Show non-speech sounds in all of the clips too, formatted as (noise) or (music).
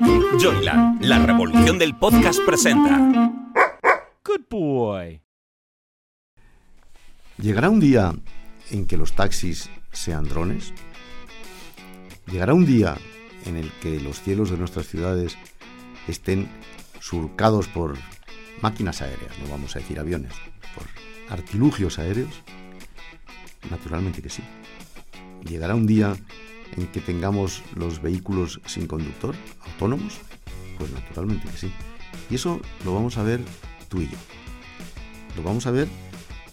Joyland, la revolución del podcast presenta. Good boy. ¿Llegará un día en que los taxis sean drones? ¿Llegará un día en el que los cielos de nuestras ciudades estén surcados por máquinas aéreas, no vamos a decir aviones, por artilugios aéreos? Naturalmente que sí. ¿Llegará un día en que tengamos los vehículos sin conductor, autónomos? Pues naturalmente que sí. Y eso lo vamos a ver tú y yo. Lo vamos a ver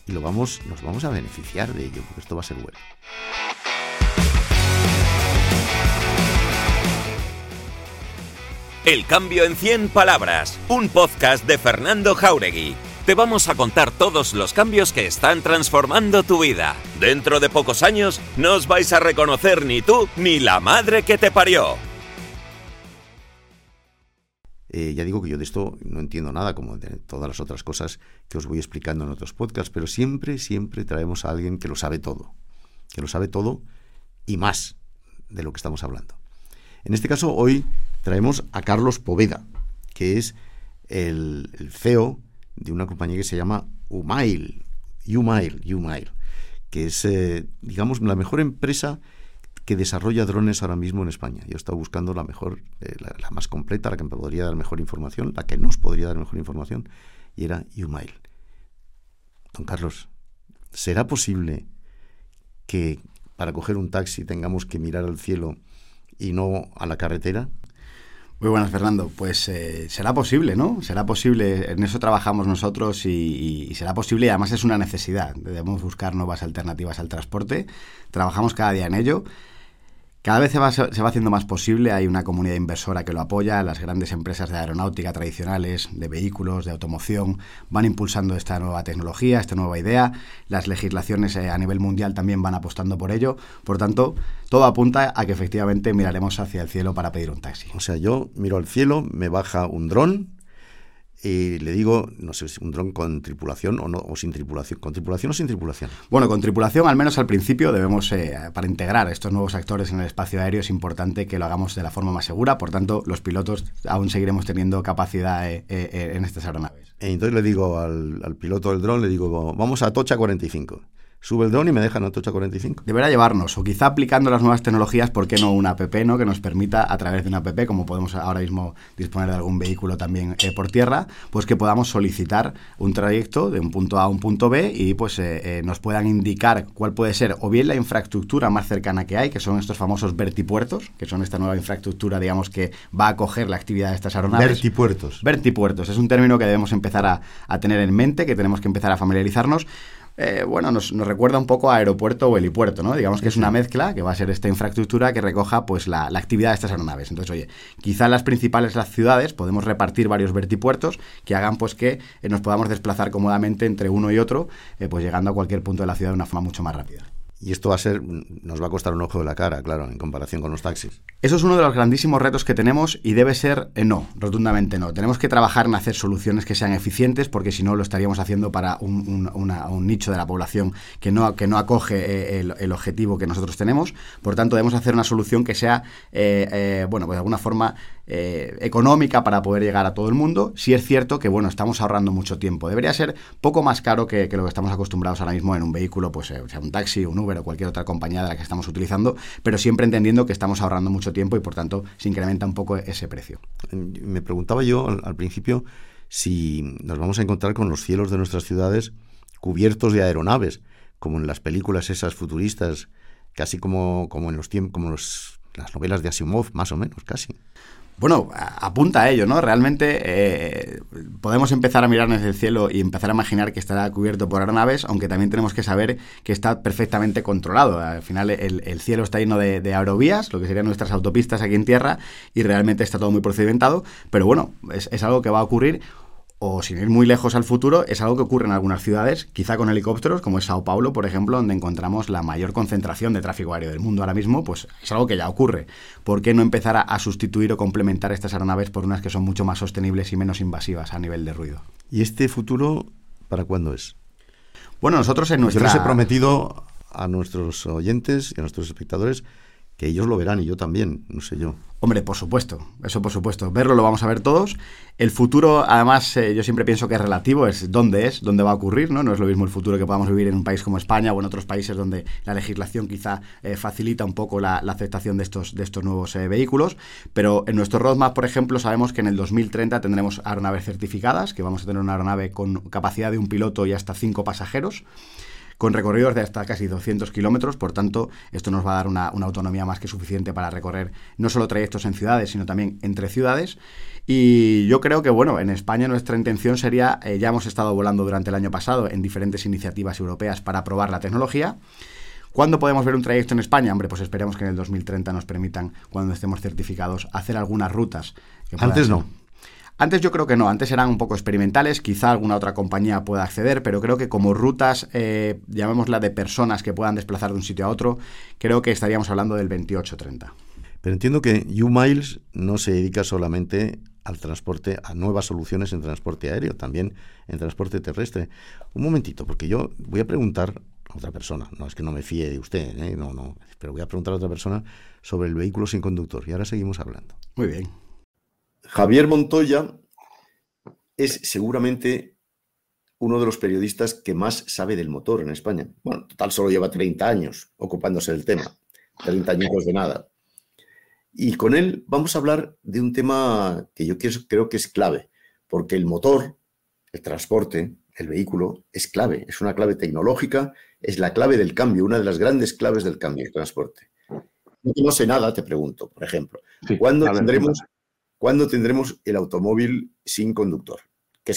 y lo vamos, nos vamos a beneficiar de ello, porque esto va a ser bueno. El cambio en 100 palabras, un podcast de Fernando Jauregui. Te vamos a contar todos los cambios que están transformando tu vida. Dentro de pocos años no os vais a reconocer ni tú ni la madre que te parió. Eh, ya digo que yo de esto no entiendo nada, como de todas las otras cosas que os voy explicando en otros podcasts, pero siempre, siempre traemos a alguien que lo sabe todo, que lo sabe todo y más de lo que estamos hablando. En este caso, hoy traemos a Carlos Poveda, que es el, el CEO de una compañía que se llama Umail, Umail, Umail, que es, eh, digamos, la mejor empresa que desarrolla drones ahora mismo en España. Yo he estado buscando la mejor, eh, la, la, más completa, la que me podría dar mejor información, la que nos podría dar mejor información, y era Umail. Don Carlos, ¿será posible que para coger un taxi tengamos que mirar al cielo y no a la carretera? Muy buenas, Fernando. Pues eh, será posible, ¿no? Será posible, en eso trabajamos nosotros y, y, y, será posible y además es una necesidad. Debemos buscar nuevas alternativas al transporte. Trabajamos cada día en ello. Cada vez se va, haciendo más posible, hay una comunidad inversora que lo apoya, las grandes empresas de aeronáutica tradicionales, de vehículos, de automoción, van impulsando esta nueva tecnología, esta nueva idea, las legislaciones eh, a nivel mundial también van apostando por ello, por tanto, todo apunta a que efectivamente miraremos hacia el cielo para pedir un taxi. O sea, yo miro al cielo, me baja un dron, y le digo, no sé si un dron con tripulación o no, o sin tripulación. ¿Con tripulación o sin tripulación? Bueno, con tripulación, al menos al principio, debemos, eh, para integrar estos nuevos actores en el espacio aéreo, es importante que lo hagamos de la forma más segura. Por tanto, los pilotos aún seguiremos teniendo capacidad eh, eh, en estas aeronaves. Entonces le digo al, al piloto del dron, le digo, vamos a Tocha 45 sube el dron y me deja en Atocha 45. Deberá llevarnos, o quizá aplicando las nuevas tecnologías, ¿por qué no una app, ¿no? Que nos permita, a través de una app, como podemos ahora mismo disponer de algún vehículo también eh, por tierra, pues que podamos solicitar un trayecto de un punto A a un punto B y pues eh, eh, nos puedan indicar cuál puede ser o bien la infraestructura más cercana que hay, que son estos famosos vertipuertos, que son esta nueva infraestructura, digamos, que va a acoger la actividad de estas aeronaves. Vertipuertos. Vertipuertos. Es un término que debemos empezar a, a tener en mente, que tenemos que empezar a familiarizarnos eh, bueno, nos, nos, recuerda un poco a aeropuerto o helipuerto, ¿no? Digamos que es una mezcla que va a ser esta infraestructura que recoja pues la, la actividad de estas aeronaves. Entonces, oye, quizá en las principales las ciudades podemos repartir varios vertipuertos que hagan pues que eh, nos podamos desplazar cómodamente entre uno y otro, eh, pues llegando a cualquier punto de la ciudad de una forma mucho más rápida. Y esto va a ser, nos va a costar un ojo de la cara, claro, en comparación con los taxis. Eso es uno de los grandísimos retos que tenemos y debe ser eh, no, rotundamente no. Tenemos que trabajar en hacer soluciones que sean eficientes porque si no lo estaríamos haciendo para un, nicho de la población que no, que no acoge eh, el, objetivo que nosotros tenemos. Por tanto, debemos hacer una solución que sea, eh, bueno, pues de alguna forma económica para poder llegar a todo el mundo. Si es cierto que, bueno, estamos ahorrando mucho tiempo. Debería ser poco más caro que, que lo que estamos acostumbrados ahora mismo en un vehículo, pues sea un taxi, un Uber o cualquier otra compañía de la que estamos utilizando, pero siempre entendiendo que estamos ahorrando mucho tiempo y por tanto se incrementa un poco ese precio. Me preguntaba yo al, al principio si nos vamos a encontrar con los cielos de nuestras ciudades cubiertos de aeronaves, como en las películas esas futuristas, casi como, como en los tiempos, como los, las novelas de Asimov, más o menos, casi. Bueno, apunta a ello, ¿no? Realmente eh, podemos empezar a mirar desde el cielo y empezar a imaginar que estará cubierto por aeronaves, aunque también tenemos que saber que está perfectamente controlado. Al final el, el cielo está lleno de, de, aerovías, lo que serían nuestras autopistas aquí en tierra, y realmente está todo muy procedimentado, pero bueno, es, es algo que va a ocurrir o sin ir muy lejos al futuro, es algo que ocurre en algunas ciudades, quizá con helicópteros, como es Sao Paulo, por ejemplo, donde encontramos la mayor concentración de tráfico aéreo del mundo ahora mismo, pues es algo que ya ocurre. ¿Por qué no empezar a, a sustituir o complementar estas aeronaves por unas que son mucho más sostenibles y menos invasivas a nivel de ruido? ¿Y este futuro para cuándo es? Bueno, nosotros en nuestra... Yo les he prometido a nuestros oyentes y a nuestros espectadores que ellos lo verán y yo también, no sé yo. Hombre, por supuesto, eso por supuesto. Verlo lo vamos a ver todos. El futuro, además, eh, yo siempre pienso que es relativo, es dónde es, dónde va a ocurrir, ¿no? No es lo mismo el futuro que podamos vivir en un país como España o en otros países donde la legislación quizá eh, facilita un poco la, aceptación de estos, de estos nuevos eh, vehículos. Pero en nuestro roadmap, por ejemplo, sabemos que en el 2030 tendremos aeronaves certificadas, que vamos a tener una aeronave con capacidad de un piloto y hasta cinco pasajeros con recorridos de hasta casi 200 kilómetros. Por tanto, esto nos va a dar una, autonomía más que suficiente para recorrer no solo trayectos en ciudades, sino también entre ciudades. Y yo creo que, bueno, en España nuestra intención sería, eh, ya hemos estado volando durante el año pasado en diferentes iniciativas europeas para probar la tecnología. ¿Cuándo podemos ver un trayecto en España? Hombre, pues esperemos que en el 2030 nos permitan, cuando estemos certificados, hacer algunas rutas. Antes no. Antes yo creo que no, antes eran un poco experimentales, quizá alguna otra compañía pueda acceder, pero creo que como rutas, eh, llamémosla de personas que puedan desplazar de un sitio a otro, creo que estaríamos hablando del 28-30. Pero entiendo que U-Miles no se dedica solamente al transporte, a nuevas soluciones en transporte aéreo, también en transporte terrestre. Un momentito, porque yo voy a preguntar a otra persona, no es que no me fíe de usted, ¿eh? no, no, pero voy a preguntar a otra persona sobre el vehículo sin conductor y ahora seguimos hablando. Muy bien. Javier Montoya es seguramente uno de los periodistas que más sabe del motor en España. Bueno, total solo lleva 30 años ocupándose del tema, 30 años de nada. Y con él vamos a hablar de un tema que yo creo que es clave, porque el motor, el transporte, el vehículo es clave, es una clave tecnológica, es la clave del cambio, una de las grandes claves del cambio, el transporte. No sé nada, te pregunto, por ejemplo. ¿Cuándo tendremos ¿Cuándo tendremos el automóvil sin conductor?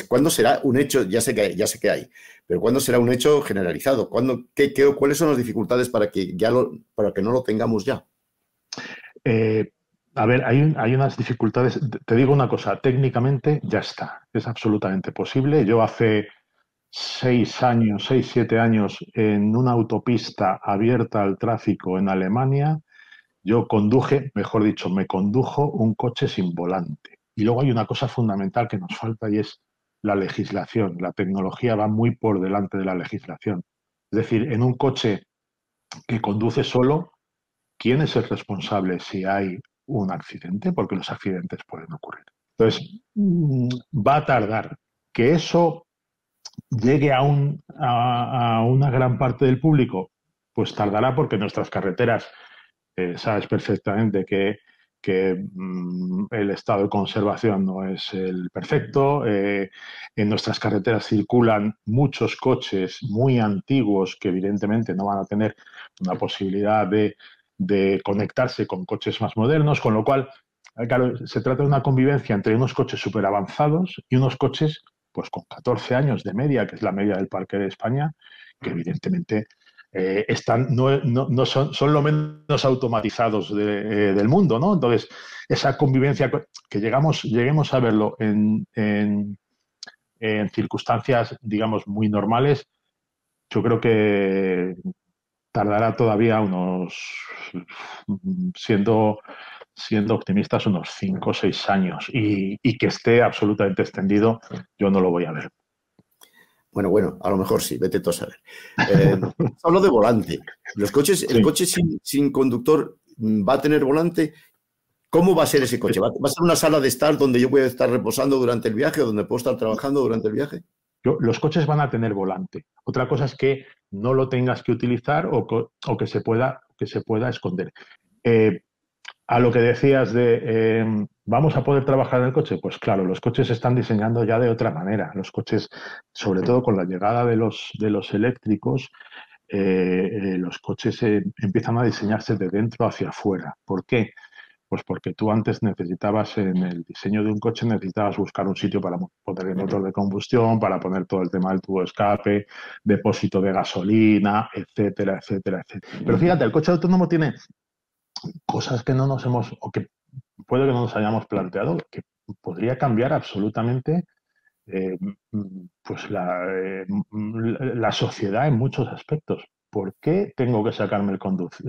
Cuándo será un hecho, ya sé que ya sé que hay, pero cuándo será un hecho generalizado, ¿Cuándo, qué, cuáles son las dificultades para que ya lo, para que no lo tengamos ya. Eh, a ver, hay, hay, unas dificultades. Te digo una cosa, técnicamente ya está, es absolutamente posible. Yo hace seis años, seis, siete años, en una autopista abierta al tráfico en Alemania, yo conduje, mejor dicho, me condujo un coche sin volante. Y luego hay una cosa fundamental que nos falta y es la legislación. La tecnología va muy por delante de la legislación. Es decir, en un coche que conduce solo, ¿quién es el responsable si hay un accidente? Porque los accidentes pueden ocurrir. Entonces, mm, va a tardar que eso llegue a, un, a, una gran parte del público, pues tardará porque nuestras carreteras sabes perfectamente que, mm, el estado de conservación no es el perfecto. Eh, en nuestras carreteras circulan muchos coches muy antiguos que evidentemente no van a tener una posibilidad de, conectarse con coches más modernos, con lo cual, eh, claro, se trata de una convivencia entre unos coches súper avanzados y unos coches pues con 14 años de media, que es la media del parque de España, que evidentemente eh, están, no, son, son, lo menos automatizados eh, del mundo, ¿no? Entonces, esa convivencia que llegamos, lleguemos a verlo en, en, circunstancias, digamos, muy normales, yo creo que tardará todavía unos, siendo, siendo optimistas, unos 5 o 6 años y, y que esté absolutamente extendido, yo no lo voy a ver. Bueno, bueno, a lo mejor sí, vete tú a saber. Eh, (laughs) hablo de volante. Los coches, el coche sin, conductor mm, va a tener volante. ¿Cómo va a ser ese coche? ¿Va, a ser una sala de estar donde yo voy a estar reposando durante el viaje o donde puedo estar trabajando durante el viaje? Los coches van a tener volante. Otra cosa es que no lo tengas que utilizar o, que, se pueda, que se pueda esconder. Eh, a lo que decías de em, ¿vamos a poder trabajar en el coche? Pues claro, los coches se están diseñando ya de otra manera. Los coches, sobre todo con la llegada de los, de los eléctricos, eh, eh, los coches empiezan a diseñarse de dentro hacia afuera. ¿Por qué? Pues porque tú antes necesitabas, en el diseño de un coche, necesitabas buscar un sitio para poner el motor de combustión, para poner todo el tema del tubo de escape, depósito de gasolina, etcétera, etcétera, etcétera. Pero fíjate, el coche autónomo tiene cosas que no nos hemos, o que puede que no nos hayamos planteado, que podría cambiar absolutamente eh, pues la, eh, la, sociedad en muchos aspectos. ¿Por qué tengo que sacarme el,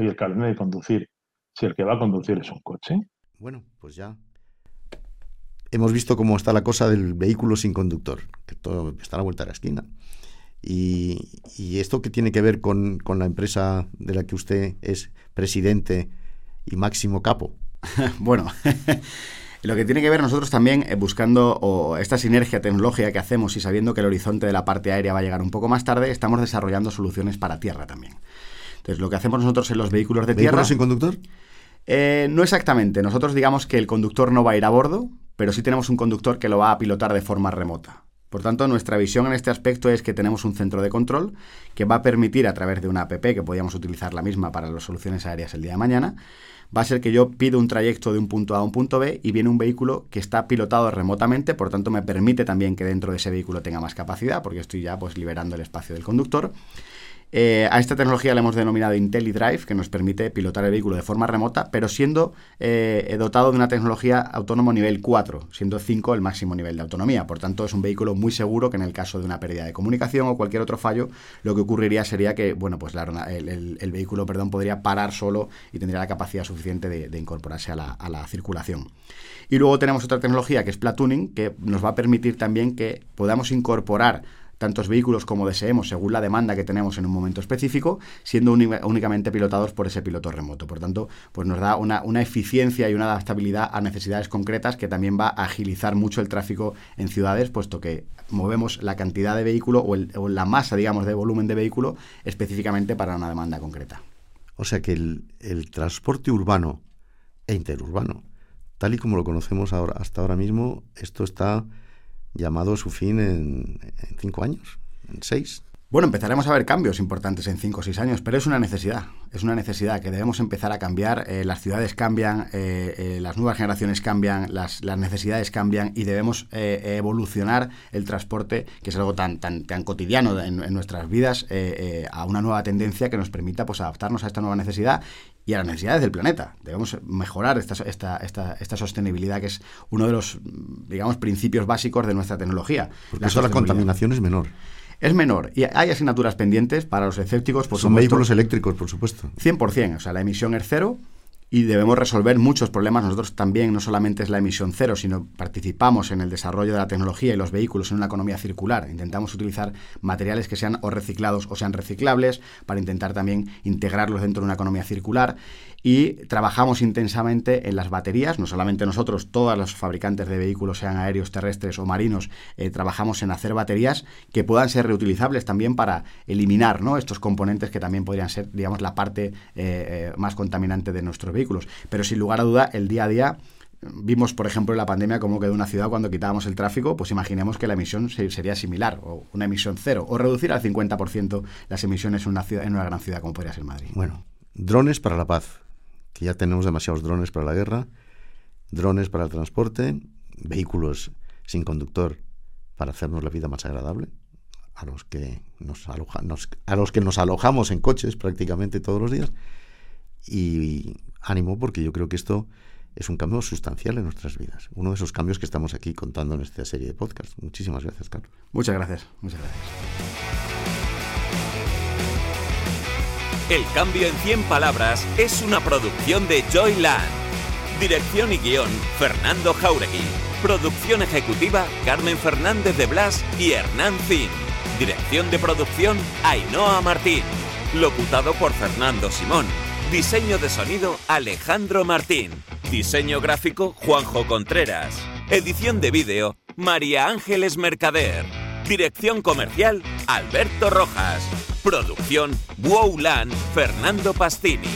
el carnet de conducir si el que va a conducir es un coche? Bueno, pues ya hemos visto cómo está la cosa del vehículo sin conductor, que todo está a la vuelta de la esquina. Y, y esto que tiene que ver con, con, la empresa de la que usted es presidente y máximo capo. (laughs) bueno, (laughs) lo que tiene que ver nosotros también eh, buscando o esta sinergia tecnológica que hacemos y sabiendo que el horizonte de la parte aérea va a llegar un poco más tarde, estamos desarrollando soluciones para tierra también. Entonces, lo que hacemos nosotros en los vehículos de tierra... ¿Vehículos sin conductor? Eh, no exactamente. Nosotros digamos que el conductor no va a ir a bordo, pero sí tenemos un conductor que lo va a pilotar de forma remota. Por tanto, nuestra visión en este aspecto es que tenemos un centro de control que va a permitir a través de una app, que podríamos utilizar la misma para las soluciones aéreas el día de mañana, va a ser que yo pido un trayecto de un punto A a un punto B y viene un vehículo que está pilotado remotamente, por tanto me permite también que dentro de ese vehículo tenga más capacidad, porque estoy ya pues liberando el espacio del conductor. Eh, a esta tecnología le hemos denominado IntelliDrive, que nos permite pilotar el vehículo de forma remota, pero siendo eh, dotado de una tecnología autónomo nivel 4, siendo 5 el máximo nivel de autonomía. Por tanto, es un vehículo muy seguro que en el caso de una pérdida de comunicación o cualquier otro fallo, lo que ocurriría sería que bueno, pues el, vehículo perdón, podría parar solo y tendría la capacidad suficiente de, incorporarse a la, a la circulación. Y luego tenemos otra tecnología que es Platooning, que nos va a permitir también que podamos incorporar tantos vehículos como deseemos según la demanda que tenemos en un momento específico, siendo únicamente pilotados por ese piloto remoto. Por tanto, pues nos da una, eficiencia y una adaptabilidad a necesidades concretas que también va a agilizar mucho el tráfico en ciudades, puesto que movemos la cantidad de vehículo o, la masa, digamos, de volumen de vehículo específicamente para una demanda concreta. O sea que el, transporte urbano e interurbano, tal y como lo conocemos hasta ahora mismo, esto está llamado su fin en, cinco años, en seis. Bueno, empezaremos a ver cambios importantes en cinco o seis años, pero es una necesidad, es una necesidad que debemos empezar a cambiar. Eh, las ciudades cambian, eh, eh, las nuevas generaciones cambian, las, necesidades cambian y debemos evolucionar el transporte, que es algo tan, cotidiano en, nuestras vidas, a una nueva tendencia que nos permita pues, adaptarnos a esta nueva necesidad y a las necesidades del planeta. Debemos mejorar esta, esta, esta, esta, sostenibilidad, que es uno de los, digamos, principios básicos de nuestra tecnología. Porque eso la contaminación es menor. Es menor y hay asignaturas pendientes para los escépticos. Por Son vehículos eléctricos, por supuesto. 100%, o sea, la emisión es cero y debemos resolver muchos problemas. Nosotros también no solamente es la emisión cero, sino participamos en el desarrollo de la tecnología y los vehículos en una economía circular. Intentamos utilizar materiales que sean o reciclados o sean reciclables para intentar también integrarlos dentro de una economía circular y trabajamos intensamente en las baterías, no solamente nosotros, todos los fabricantes de vehículos, sean aéreos, terrestres o marinos, eh, trabajamos en hacer baterías que puedan ser reutilizables también para eliminar ¿no? estos componentes que también podrían ser, digamos, la parte eh, eh, más contaminante de nuestros vehículos. Pero sin lugar a duda, el día a día Vimos, por ejemplo, en la pandemia cómo quedó una ciudad cuando quitábamos el tráfico, pues imaginemos que la emisión sería similar, o una emisión cero, o reducir al 50% las emisiones en una, ciudad, en una gran ciudad como podría ser Madrid. Bueno, drones para la paz que ya tenemos demasiados drones para la guerra, drones para el transporte, vehículos sin conductor para hacernos la vida más agradable, a los que nos, a los que nos alojamos en coches prácticamente todos los días. Y ánimo porque yo creo que esto es un cambio sustancial en nuestras vidas. Uno de esos cambios que estamos aquí contando en esta serie de podcasts. Muchísimas gracias, Carlos. Muchas gracias. Muchas gracias. El cambio en 100 palabras es una producción de Joyland. Dirección y guion, Fernando Jauregui. Producción ejecutiva, Carmen Fernández de Blas y Hernán Zin. Dirección de producción, Ainhoa Martín. Locutado por Fernando Simón. Diseño de sonido, Alejandro Martín. Diseño gráfico, Juanjo Contreras. Edición de vídeo, María Ángeles Mercader. Dirección comercial, Alberto Rojas. Producción Wowland Fernando Pastini.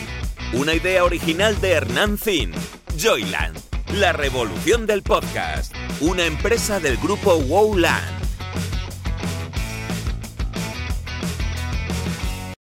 Una idea original de Hernán Zin. Joyland, la revolución del podcast. Una empresa del grupo Wowland.